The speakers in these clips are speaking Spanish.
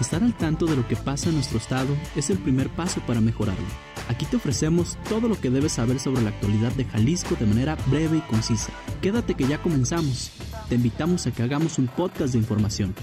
Estar al tanto de lo que pasa en nuestro estado es el primer paso para mejorarlo. Aquí te ofrecemos todo lo que debes saber sobre la actualidad de Jalisco de manera breve y concisa. Quédate que ya comenzamos. Te invitamos a que hagamos un podcast de información.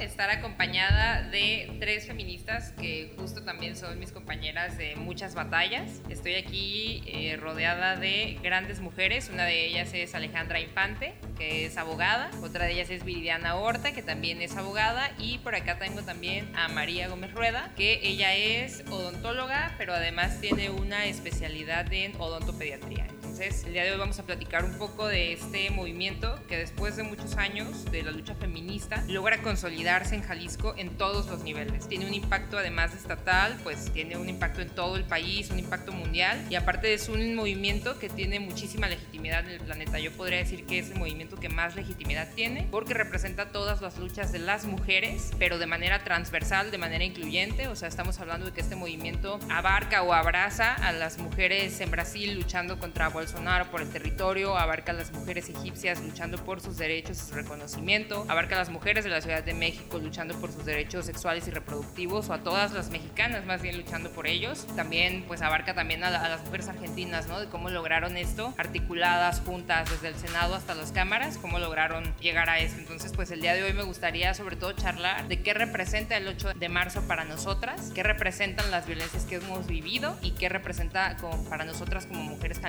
Estar acompañada de tres feministas que justo también son mis compañeras de muchas batallas. Estoy aquí eh, rodeada de grandes mujeres. Una de ellas es Alejandra Infante, que es abogada. Otra de ellas es Viridiana Horta, que también es abogada. Y por acá tengo también a María Gómez Rueda, que ella es odontóloga, pero además tiene una especialidad en odontopediatría. Entonces, el día de hoy vamos a platicar un poco de este movimiento que después de muchos años de la lucha feminista logra consolidarse en Jalisco en todos los niveles. Tiene un impacto además de estatal, pues tiene un impacto en todo el país, un impacto mundial y aparte es un movimiento que tiene muchísima legitimidad en el planeta. Yo podría decir que es el movimiento que más legitimidad tiene porque representa todas las luchas de las mujeres, pero de manera transversal, de manera incluyente. O sea, estamos hablando de que este movimiento abarca o abraza a las mujeres en Brasil luchando contra Bolsonaro por el territorio, abarca a las mujeres egipcias luchando por sus derechos y su reconocimiento, abarca a las mujeres de la Ciudad de México luchando por sus derechos sexuales y reproductivos o a todas las mexicanas más bien luchando por ellos. También pues abarca también a, las mujeres argentinas, ¿no? De cómo lograron esto, articuladas, juntas desde el Senado hasta las cámaras, cómo lograron llegar a eso. Entonces pues el día de hoy me gustaría sobre todo charlar de qué representa el 8 de marzo para nosotras, qué representan las violencias que hemos vivido y qué representa como para nosotras como mujeres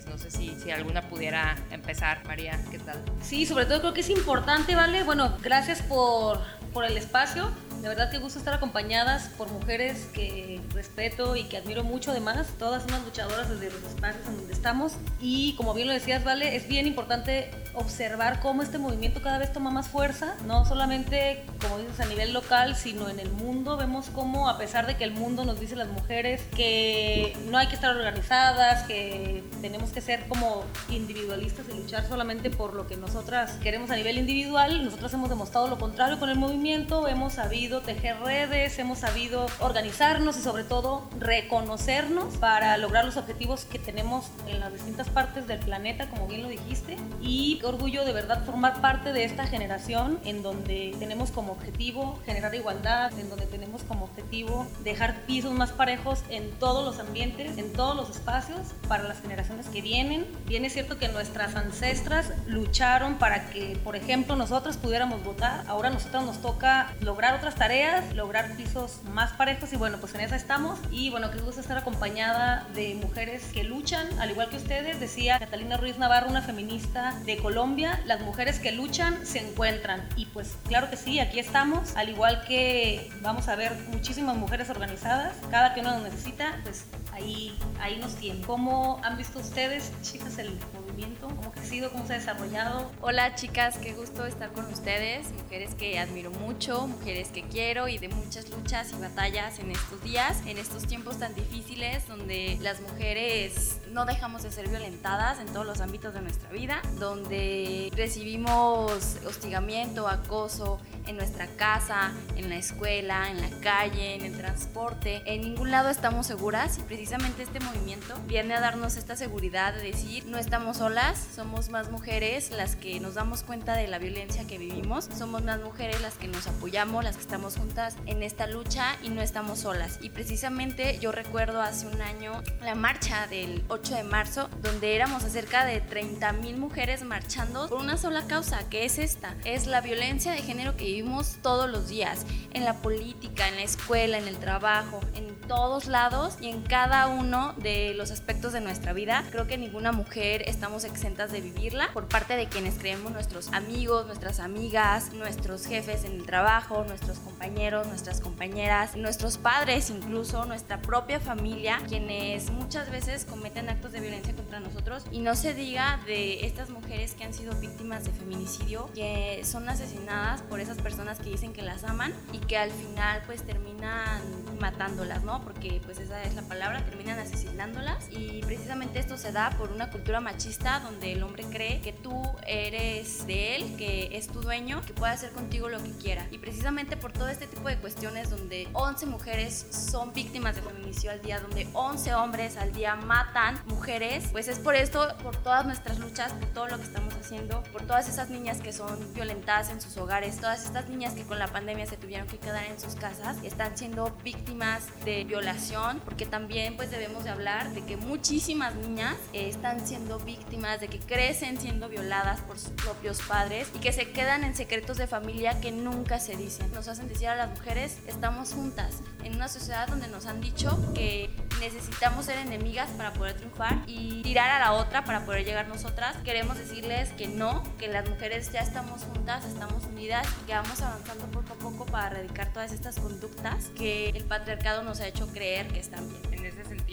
jaliscienses. No sé si, si alguna pudiera empezar. María, ¿qué tal? Sí, sobre todo creo que es importante, ¿vale? Bueno, gracias por, por el espacio. De verdad que gusto estar acompañadas por mujeres que respeto y que admiro mucho además, todas unas luchadoras desde los espacios en donde estamos. Y como bien lo decías, Vale, es bien importante observar cómo este movimiento cada vez toma más fuerza, no solamente, como dices, a nivel local, sino en el mundo. Vemos cómo, a pesar de que el mundo nos dice las mujeres que no hay que estar organizadas, que tenemos que ser como individualistas y luchar solamente por lo que nosotras queremos a nivel individual, nosotras hemos demostrado lo contrario con el movimiento, hemos sabido tejer redes, hemos sabido organizarnos y sobre todo reconocernos para lograr los objetivos que tenemos en las distintas partes del planeta, como bien lo dijiste. Y qué orgullo de verdad formar parte de esta generación en donde tenemos como objetivo generar igualdad, en donde tenemos como objetivo dejar pisos más parejos en todos los ambientes, en todos los espacios para las generaciones que vienen. Bien es cierto que nuestras ancestras lucharon para que, por ejemplo, nosotros pudiéramos votar. Ahora a nosotros nos toca lograr otras tareas, lograr pisos más parejos y bueno, pues en esa estamos. Y bueno, que gusto estar acompañada de mujeres que luchan, al igual que ustedes, decía Catalina Ruiz Navarro, una feminista de Colombia, las mujeres que luchan se encuentran. Y pues claro que sí, aquí estamos, al igual que vamos a ver muchísimas mujeres organizadas, cada que uno nos necesita, pues ahí, ahí nos tiene. ¿Cómo han visto ustedes, chicas, el movimiento? ¿Cómo ha crecido? ¿Cómo se ha desarrollado? Hola chicas, qué gusto estar con ustedes, mujeres que admiro mucho, mujeres que quiero y de muchas luchas y batallas en estos días, en estos tiempos tan difíciles donde las mujeres no dejamos de ser violentadas en todos los ámbitos de nuestra vida, donde recibimos hostigamiento, acoso en nuestra casa, en la escuela, en la calle, en el transporte. En ningún lado estamos seguras y precisamente este movimiento viene a darnos esta seguridad de decir no estamos solas, somos más mujeres las que nos damos cuenta de la violencia que vivimos, somos más mujeres las que nos apoyamos, las que estamos juntas en esta lucha y no estamos solas. Y precisamente yo recuerdo hace un año la marcha del 8 de marzo, donde éramos cerca de 30 mil mujeres marchando por una sola causa, que es esta, es la violencia de género que vivimos todos los días, en la política, en la escuela, en el trabajo, en todos lados y en cada uno de los aspectos de nuestra vida. Creo que ninguna mujer estamos exentas de vivirla por parte de quienes creemos nuestros amigos, nuestras amigas, nuestros jefes en el trabajo, nuestros compañeros, nuestras compañeras, nuestros padres incluso, nuestra propia familia, quienes muchas veces cometen actos de violencia contra nosotros y no se diga de estas mujeres que han sido víctimas de feminicidio, que son asesinadas por esas personas que dicen que las aman y que al final pues terminan matándolas, ¿no? Porque pues esa es la palabra, terminan asesinándolas y precisamente esto se da por una cultura machista donde el hombre cree que tú eres de él, que es tu dueño, que puede hacer contigo lo que quiera. Y precisamente por todo este tipo de cuestiones donde 11 mujeres son víctimas de feminicidio al día, donde 11 hombres al día matan mujeres, pues es por esto, por todas nuestras luchas, por todo lo que estamos haciendo, por todas esas niñas que son violentadas en sus hogares, todas estas niñas que con la pandemia se tuvieron que quedar en sus casas están siendo víctimas de violación, porque también pues debemos de hablar de que muchísimas niñas eh, están siendo víctimas de que crecen siendo violadas por sus propios padres y que se quedan en secretos de familia que nunca se dicen. Nos hacen decir a las mujeres, estamos juntas en una sociedad donde nos han dicho que necesitamos ser enemigas para poder triunfar y tirar a la otra para poder llegar nosotras. Queremos decirles que no, que las mujeres ya estamos juntas, estamos unidas y que vamos avanzando poco a poco para erradicar todas estas conductas que el patriarcado nos ha hecho creer que están bien.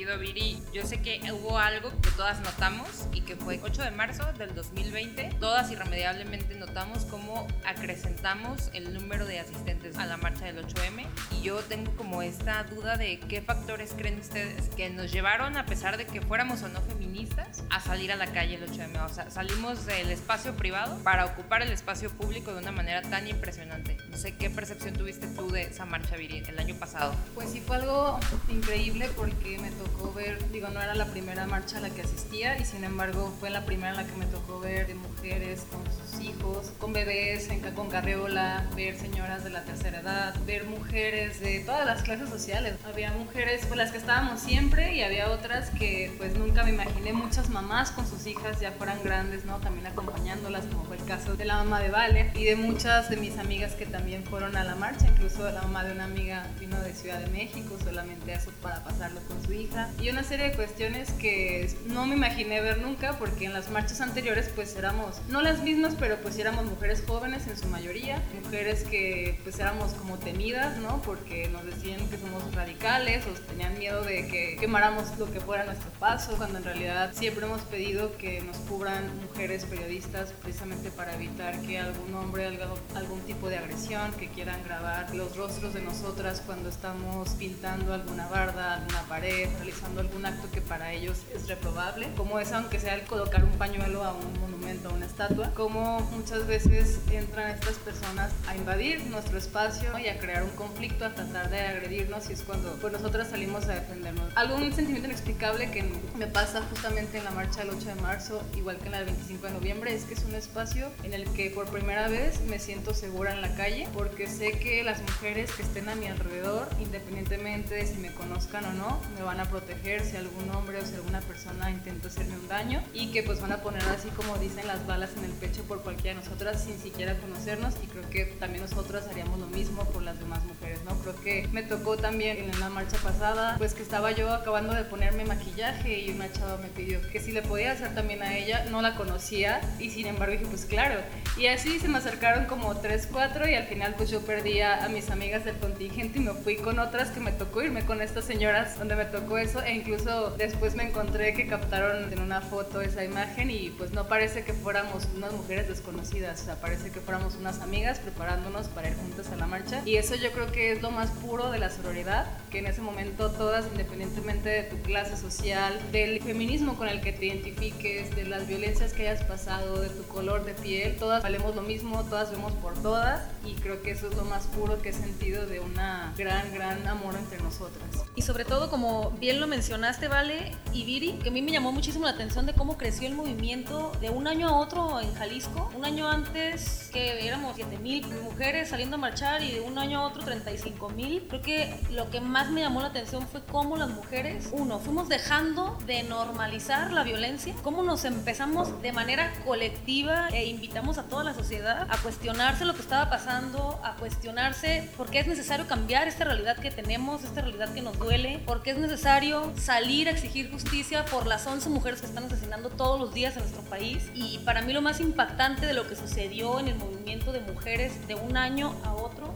Viri, yo sé que hubo algo que todas notamos y que fue 8 de marzo del 2020. Todas irremediablemente notamos cómo acrecentamos el número de asistentes a la marcha del 8M y yo tengo como esta duda de qué factores creen ustedes que nos llevaron, a pesar de que fuéramos o no feministas, a salir a la calle el 8M. O sea, salimos del espacio privado para ocupar el espacio público de una manera tan impresionante. No sé qué percepción tuviste tú de esa marcha, Viri, el año pasado. Pues sí, fue algo increíble porque me tocó ver, digo, no era la primera marcha a la que asistía y sin embargo fue la primera en la que me tocó ver de mujeres con hijos, con bebés, en, con carriola, ver señoras de la tercera edad, ver mujeres de todas las clases sociales. Había mujeres con las que estábamos siempre y había otras que pues nunca me imaginé, muchas mamás con sus hijas ya fueran grandes, ¿no? También acompañándolas, como fue el caso de la mamá de Vale y de muchas de mis amigas que también fueron a la marcha, incluso la mamá de una amiga vino de Ciudad de México solamente eso para pasarlo con su hija y una serie de cuestiones que no me imaginé ver nunca porque en las marchas anteriores pues éramos, no las mismas, pero pues éramos mujeres jóvenes en su mayoría, mujeres que pues éramos como temidas, ¿no? Porque nos decían que somos radicales o tenían miedo de que quemáramos lo que fuera nuestro paso, cuando en realidad siempre hemos pedido que nos cubran mujeres periodistas precisamente para evitar que algún hombre haga algún tipo de agresión, que quieran grabar los rostros de nosotras cuando estamos pintando alguna barda, alguna pared, realizando algún acto que para ellos es reprobable, como es aunque sea el colocar un pañuelo a un monumento, a una estatua, como muchas veces entran estas personas a invadir nuestro espacio y a crear un conflicto, a tratar de agredirnos y es cuando pues nosotras salimos a defendernos. Algún sentimiento inexplicable que me pasa justamente en la marcha del 8 de marzo, igual que en la del 25 de noviembre, es que es un espacio en el que por primera vez me siento segura en la calle porque sé que las mujeres que estén a mi alrededor, independientemente de si me conozcan o no, me van a proteger si algún hombre o si alguna persona intenta hacerme un daño y que pues van a poner así como dicen las balas en el pecho por cualquiera de nosotras sin siquiera conocernos y creo que también nosotras haríamos lo mismo por las demás mujeres, ¿no? Creo que me tocó también en la marcha pasada, pues que estaba yo acabando de ponerme maquillaje y una chava me pidió que si le podía hacer también a ella, no la conocía y sin embargo dije pues claro. Y así se me acercaron como tres, cuatro y al final pues yo perdí a, a mis amigas del contingente y me fui con otras que me tocó irme con estas señoras donde me tocó eso e incluso después me encontré que captaron en una foto esa imagen y pues no parece que fuéramos unas mujeres desconocidas, o sea, parece que fuéramos unas amigas preparándonos para ir juntas a la marcha y eso yo creo que es lo más puro de la sororidad, que en ese momento todas, independientemente de tu clase social, del feminismo con el que te identifiques, de las violencias que hayas pasado, de tu color de piel, todas valemos lo mismo, todas vemos por todas y creo que eso es lo más puro que he sentido de una gran, gran amor entre nosotras. Y sobre todo, como bien lo mencionaste, Vale y Viri, que a mí me llamó muchísimo la atención de cómo creció el movimiento de un año a otro en Jalisco. Un año antes que éramos 7 mil mujeres saliendo a marchar y de un año a otro 35 mil. Creo que lo que más me llamó la atención fue cómo las mujeres, uno, fuimos dejando de normalizar la violencia, cómo nos empezamos de manera colectiva e invitamos a toda la sociedad a cuestionarse lo que estaba pasando, a cuestionarse por qué es necesario cambiar esta realidad que tenemos, esta realidad que nos duele, por qué es necesario salir a exigir justicia por las 11 mujeres que están asesinando todos los días en nuestro país. Y para mí lo más impactante de lo que sucedió en el movimiento de mujeres de un año a otro,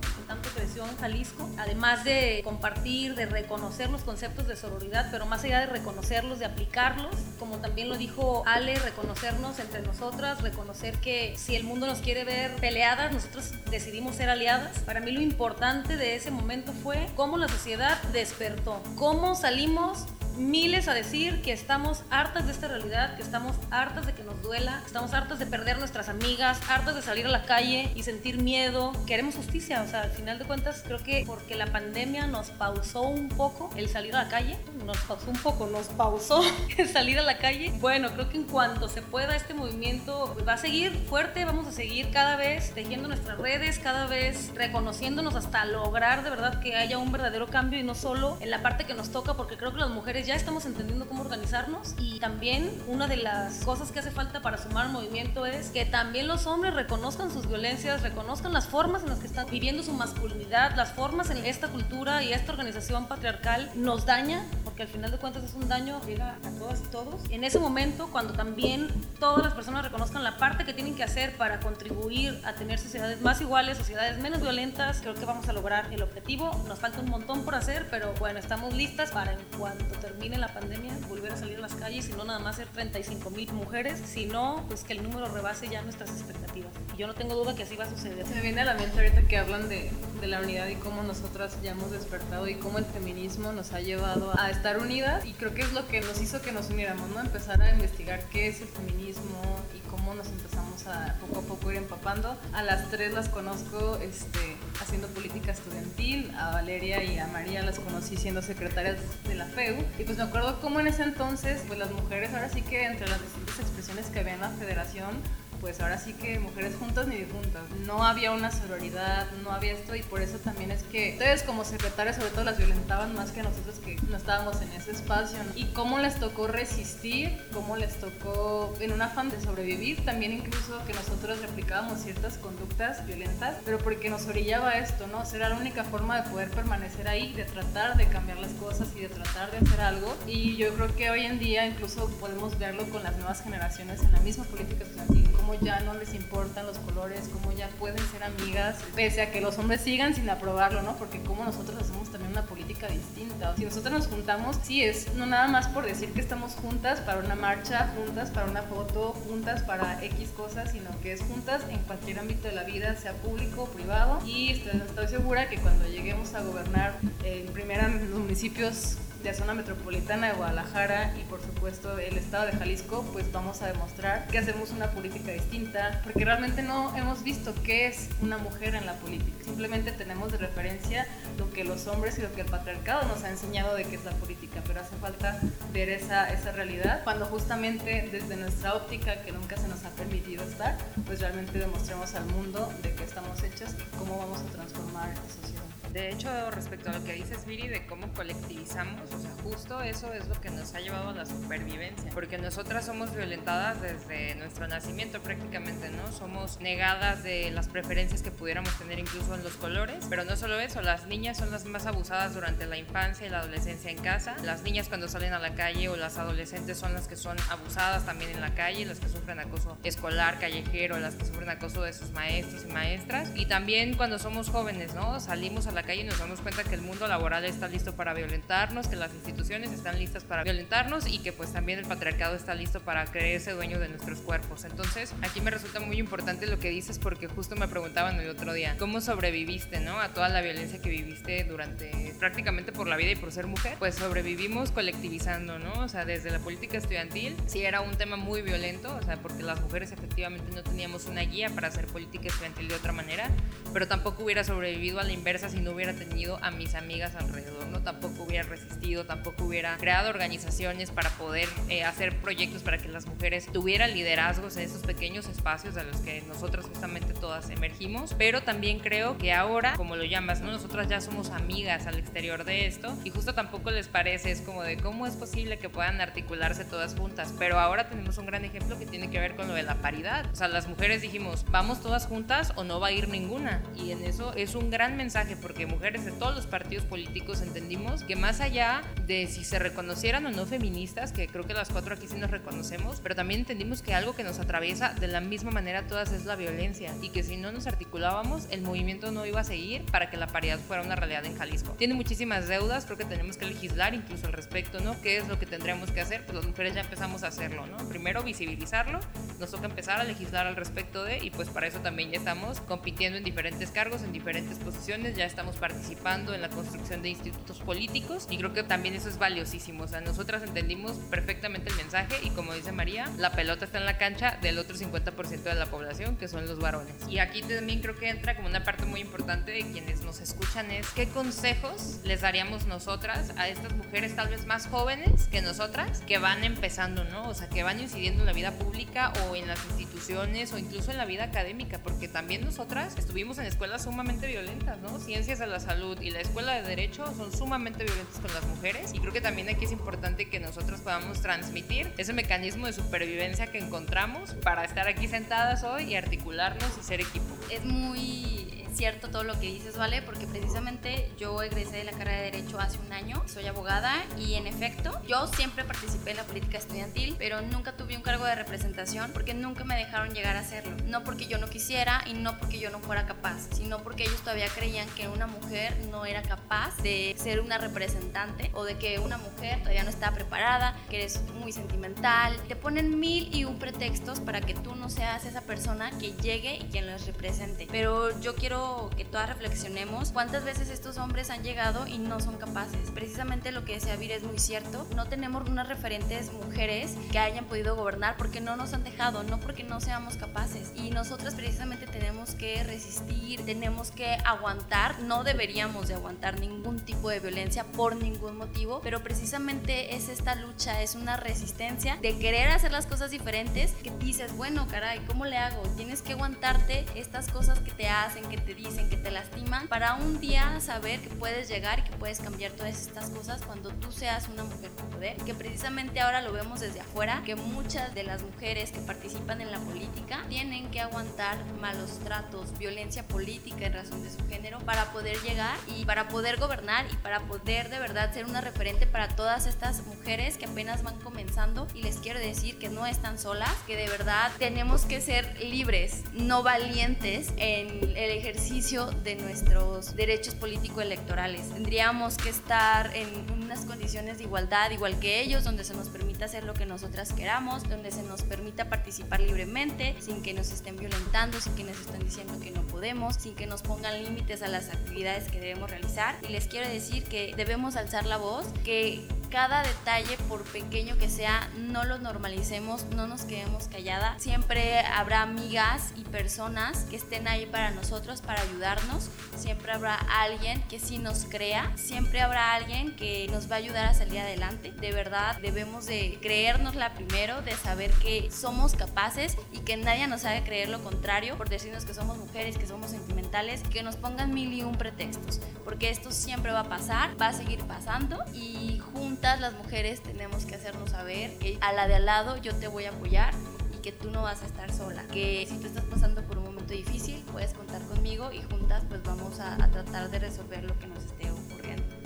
en Jalisco, además de compartir, de reconocer los conceptos de sororidad, pero más allá de reconocerlos, de aplicarlos, como también lo dijo Ale, reconocernos entre nosotras, reconocer que si el mundo nos quiere ver peleadas, nosotros decidimos ser aliadas. Para mí lo importante de ese momento fue cómo la sociedad despertó, cómo salimos miles a decir que estamos hartas de esta realidad, que estamos hartas de que nos duela. Estamos hartas de perder nuestras amigas, hartas de salir a la calle y sentir miedo. Queremos justicia, o sea, al final de cuentas creo que porque la pandemia nos pausó un poco el salir a la calle, nos pausó un poco, nos pausó salir a la calle. Bueno, creo que en cuanto se pueda este movimiento va a seguir fuerte, vamos a seguir cada vez tejiendo nuestras redes, cada vez reconociéndonos hasta lograr de verdad que haya un verdadero cambio y no solo en la parte que nos toca, porque creo que las mujeres ya estamos entendiendo cómo organizarnos y también una de las cosas que hace falta para sumar al movimiento es que también los hombres reconozcan sus violencias, reconozcan las formas en las que están viviendo su masculinidad, las formas en esta cultura y esta organización patriarcal nos daña, porque al final de cuentas es un daño que llega a todas y todos. En ese momento, cuando también todas las personas reconozcan la parte que tienen que hacer para contribuir a tener sociedades más iguales, sociedades menos violentas, creo que vamos a lograr el objetivo. Nos falta un montón por hacer, pero bueno, estamos listas para en cuanto termine la pandemia volver a salir a las calles y no nada más ser 35 mil mujeres, sino pues que el número rebase ya nuestras expectativas. Y yo no tengo duda que así va a suceder. Se me viene a la mente ahorita que hablan de, de la unidad y cómo nosotras ya hemos despertado y cómo el feminismo nos ha llevado a estar unidas y creo que es lo que nos hizo que nos uniéramos, ¿no? Empezar a investigar qué es el feminismo y cómo nos empezamos a poco a poco ir empapando. A las tres las conozco este, haciendo política estudiantil, a Valeria y a María las conocí siendo secretarias de la FEU y pues me acuerdo cómo en ese entonces pues las mujeres ahora sí que entre las distintas expresiones que había en la federación pues ahora sí que mujeres juntas ni juntas. No había una sororidad, no había esto y por eso también es que ustedes como secretarias sobre todo las violentaban más que nosotros que no estábamos en ese espacio. Y cómo les tocó resistir, cómo les tocó en un afán de sobrevivir, también incluso que nosotros replicábamos ciertas conductas violentas, pero porque nos orillaba esto, ¿no? O era la única forma de poder permanecer ahí, de tratar de cambiar las cosas y de tratar de hacer algo. Y yo creo que hoy en día incluso podemos verlo con las nuevas generaciones en la misma política estudiantil, cómo ya no les importan los colores, cómo ya pueden ser amigas, pese a que los hombres sigan sin aprobarlo, ¿no? Porque como nosotros hacemos también una política distinta. Si nosotros nos juntamos, sí es no nada más por decir que estamos juntas para una marcha, juntas para una foto, juntas para X cosas, sino que es juntas en cualquier ámbito de la vida, sea público o privado. Y estoy, estoy segura que cuando lleguemos a gobernar en primera en los municipios la zona metropolitana de Guadalajara y por supuesto el estado de Jalisco, pues vamos a demostrar que hacemos una política distinta, porque realmente no hemos visto qué es una mujer en la política. Simplemente tenemos de referencia lo que los hombres y lo que el patriarcado nos ha enseñado de qué es la política, pero hace falta ver esa, esa realidad cuando justamente desde nuestra óptica que nunca se nos ha permitido estar, pues realmente demostremos al mundo de qué estamos hechas cómo vamos a transformar esta sociedad. De hecho, respecto a lo que dices, Viri, de cómo colectivizamos, o sea, justo eso es lo que nos ha llevado a la supervivencia, porque nosotras somos violentadas desde nuestro nacimiento prácticamente, ¿no? Somos negadas de las preferencias que pudiéramos tener incluso en los colores, pero no solo eso, las niñas son las más abusadas durante la infancia y la adolescencia en casa, las niñas cuando salen a la calle o las adolescentes son las que son abusadas también en la calle, las que sufren acoso escolar, callejero, las que sufren acoso de sus maestros y maestras, y también cuando somos jóvenes, ¿no? Salimos a la calle y nos damos cuenta que el mundo laboral está listo para violentarnos, que las instituciones están listas para violentarnos y que pues también el patriarcado está listo para creerse dueño de nuestros cuerpos. Entonces, aquí me resulta muy importante lo que dices porque justo me preguntaban el otro día, ¿cómo sobreviviste, no? A toda la violencia que viviste durante prácticamente por la vida y por ser mujer. Pues sobrevivimos colectivizando, ¿no? O sea, desde la política estudiantil, sí era un tema muy violento, o sea, porque las mujeres efectivamente no teníamos una guía para hacer política estudiantil de otra manera, pero tampoco hubiera sobrevivido a la inversa si no hubiera tenido a mis amigas alrededor, ¿no? Tampoco hubiera resistido, tampoco hubiera creado organizaciones para poder eh, hacer proyectos para que las mujeres tuvieran liderazgos en esos pequeños espacios de los que nosotras justamente todas emergimos, pero también creo que ahora, como lo llamas, ¿no? Nosotras ya somos amigas al exterior de esto y justo tampoco les parece, es como de cómo es posible que puedan articularse todas juntas, pero ahora tenemos un gran ejemplo que tiene que ver con lo de la paridad, o sea, las mujeres dijimos, vamos todas juntas o no va a ir ninguna y en eso es un gran mensaje porque mujeres de todos los partidos políticos entendimos que más allá de si se reconocieran o no feministas, que creo que las cuatro aquí sí nos reconocemos, pero también entendimos que algo que nos atraviesa de la misma manera todas es la violencia y que si no nos articulábamos el movimiento no iba a seguir para que la paridad fuera una realidad en Jalisco. Tiene muchísimas deudas, creo que tenemos que legislar incluso al respecto, ¿no? ¿Qué es lo que tendríamos que hacer? Pues las mujeres ya empezamos a hacerlo, ¿no? Primero visibilizarlo, nos toca empezar a legislar al respecto de y pues para eso también ya estamos compitiendo en diferentes cargos, en diferentes posiciones, ya estamos participando en la construcción de institutos políticos y creo que también eso es valiosísimo. O sea, nosotras entendimos perfectamente el mensaje y como dice María, la pelota está en la cancha del otro 50% de la población, que son los varones. Y aquí también creo que entra como una parte muy importante de quienes nos escuchan es qué consejos les daríamos nosotras a estas mujeres tal vez más jóvenes que nosotras, que van empezando, ¿no? O sea, que van incidiendo en la vida pública o en las instituciones o incluso en la vida académica, porque también nosotras estuvimos en escuelas sumamente violentas, ¿no? Ciencias de la salud y la escuela de derecho son sumamente violentas con las mujeres y creo que también aquí es importante que nosotros podamos transmitir ese mecanismo de supervivencia que encontramos para estar aquí sentadas hoy y articularnos y ser equipo. Es muy cierto todo lo que dices, ¿vale? Porque precisamente yo egresé de la carrera de Derecho hace un año, soy abogada y en efecto yo siempre participé en la política estudiantil, pero nunca tuve un cargo de representación porque nunca me dejaron llegar a hacerlo. No porque yo no quisiera y no porque yo no fuera capaz, sino porque ellos todavía creían que una mujer no era capaz de ser una representante o de que una mujer todavía no estaba preparada, que eres muy sentimental. Te ponen mil y un pretextos para que tú no seas esa persona que llegue y quien los represente. Pero yo quiero que todas reflexionemos cuántas veces estos hombres han llegado y no son capaces. Precisamente lo que decía Vir es muy cierto. No tenemos unas referentes mujeres que hayan podido gobernar porque no nos han dejado, no porque no seamos capaces. Y nosotras precisamente tenemos que resistir, tenemos que aguantar. No deberíamos de aguantar ningún tipo de violencia por ningún motivo, pero precisamente es esta lucha, es una resistencia de querer hacer las cosas diferentes que dices, bueno, caray, ¿cómo le hago? Tienes que aguantarte estas cosas que te hacen, que te dicen, que te lastiman, para un día saber que puedes llegar y que puedes cambiar todas estas cosas cuando tú seas una mujer con poder. Que precisamente ahora lo vemos desde afuera, que muchas de las mujeres que participan en la política tienen que aguantar malos tratos, violencia política en razón de su género para poder llegar y para poder gobernar y para poder de verdad ser una referente para todas estas mujeres que apenas van comenzando y les quiero decir que no están solas, que de verdad tenemos que ser libres, no valientes en el ejercicio de nuestros derechos político-electorales. Tendríamos que estar en unas condiciones de igualdad igual que ellos, donde se nos permita hacer lo que nosotras queramos, donde se nos permita participar libremente, sin que nos estén violentando, sin que nos estén diciendo que no podemos, sin que nos pongan límites a las actividades que debemos realizar. Y les quiero decir que debemos alzar la voz, que cada detalle, por pequeño que sea, no lo normalicemos, no nos quedemos callada. Siempre habrá amigas y personas que estén ahí para nosotros, para ayudarnos. Siempre habrá alguien que sí nos crea. Siempre habrá alguien que nos va a ayudar a salir adelante. De verdad, debemos de creérnosla primero, de saber que somos capaces y que nadie nos haga creer lo contrario por decirnos que somos mujeres, que somos sentimentales, que nos pongan mil y un pretextos. Porque esto siempre va a pasar, va a seguir pasando y juntos las mujeres tenemos que hacernos saber que a la de al lado yo te voy a apoyar y que tú no vas a estar sola. Que si tú estás pasando por un momento difícil, puedes contar conmigo y juntas pues vamos a, tratar de resolver lo que nos esté.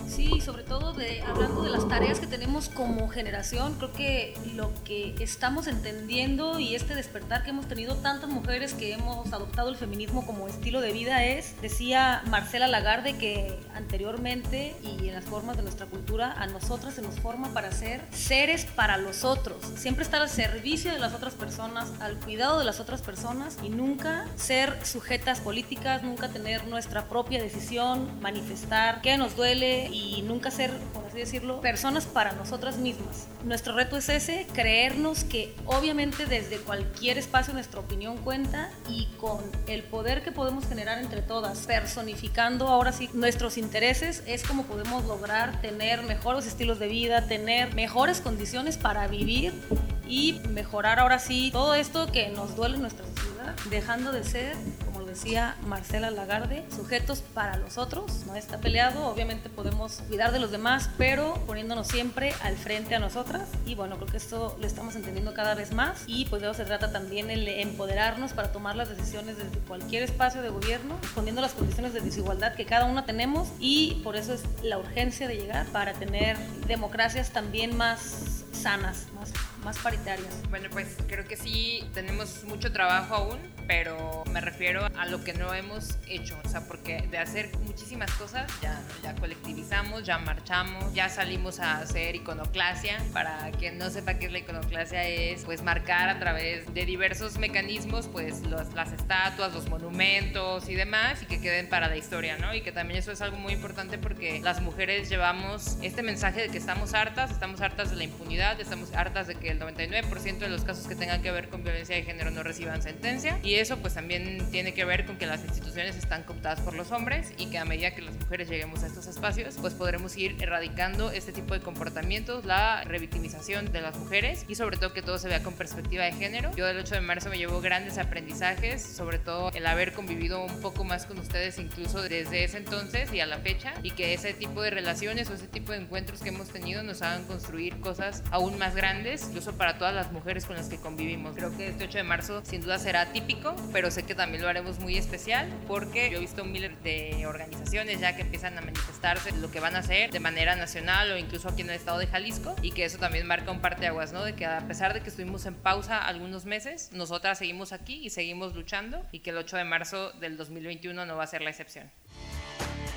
Sí, sobre todo de, hablando de las tareas que tenemos como generación, creo que lo que estamos entendiendo y este despertar que hemos tenido tantas mujeres que hemos adoptado el feminismo como estilo de vida es, decía Marcela Lagarde, que anteriormente y en las formas de nuestra cultura a nosotras se nos forma para ser seres para los otros, siempre estar al servicio de las otras personas, al cuidado de las otras personas y nunca ser sujetas políticas, nunca tener nuestra propia decisión, manifestar qué nos duele y nunca ser, por así decirlo, personas para nosotras mismas. Nuestro reto es ese, creernos que obviamente desde cualquier espacio nuestra opinión cuenta y con el poder que podemos generar entre todas, personificando ahora sí nuestros intereses, es como podemos lograr tener mejores estilos de vida, tener mejores condiciones para vivir y mejorar ahora sí todo esto que nos duele en nuestra sociedad, dejando de ser decía Marcela Lagarde, sujetos para los otros, no está peleado, obviamente podemos cuidar de los demás, pero poniéndonos siempre al frente a nosotras. Y bueno, creo que esto lo estamos entendiendo cada vez más. Y pues de eso se trata también el empoderarnos para tomar las decisiones desde cualquier espacio de gobierno, poniendo las condiciones de desigualdad que cada uno tenemos. Y por eso es la urgencia de llegar para tener democracias también más sanas, más más paritarias? Bueno, pues creo que sí tenemos mucho trabajo aún, pero me refiero a lo que no hemos hecho, o sea, porque de hacer muchísimas cosas ya, colectivizamos, ya marchamos, ya salimos a hacer iconoclasia. Para quien no sepa qué es la iconoclasia es pues marcar a través de diversos mecanismos pues las estatuas, los monumentos y demás y que queden para la historia, ¿no? Y que también eso es algo muy importante porque las mujeres llevamos este mensaje de que estamos hartas, estamos hartas de la impunidad, estamos hartas de que el 99% de los casos que tengan que ver con violencia de género no reciban sentencia y eso pues también tiene que ver con que las instituciones están cooptadas por los hombres y que a medida que las mujeres lleguemos a estos espacios pues podremos ir erradicando este tipo de comportamientos, la revictimización de las mujeres y sobre todo que todo se vea con perspectiva de género. Yo del 8 de marzo me llevo grandes aprendizajes, sobre todo el haber convivido un poco más con ustedes incluso desde ese entonces y a la fecha y que ese tipo de relaciones o ese tipo de encuentros que hemos tenido nos hagan construir cosas aún más grandes, incluso para todas las mujeres con las que convivimos. Creo que este 8 de marzo sin duda será típico, pero sé que también lo haremos muy especial porque yo he visto miles de organizaciones ya que empiezan a manifestarse lo que van a hacer de manera nacional o incluso aquí en el estado de Jalisco y que eso también marca un parteaguas, ¿no? De que a pesar de que estuvimos en pausa algunos meses, nosotras seguimos aquí y seguimos luchando y que el 8 de marzo del 2021 no va a ser la excepción.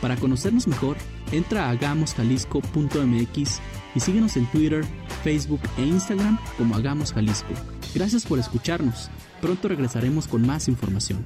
Para conocernos mejor, entra a hagamosjalisco.mx y síguenos en Twitter, Facebook e Instagram como Hagamos Jalisco. Gracias por escucharnos. Pronto regresaremos con más información.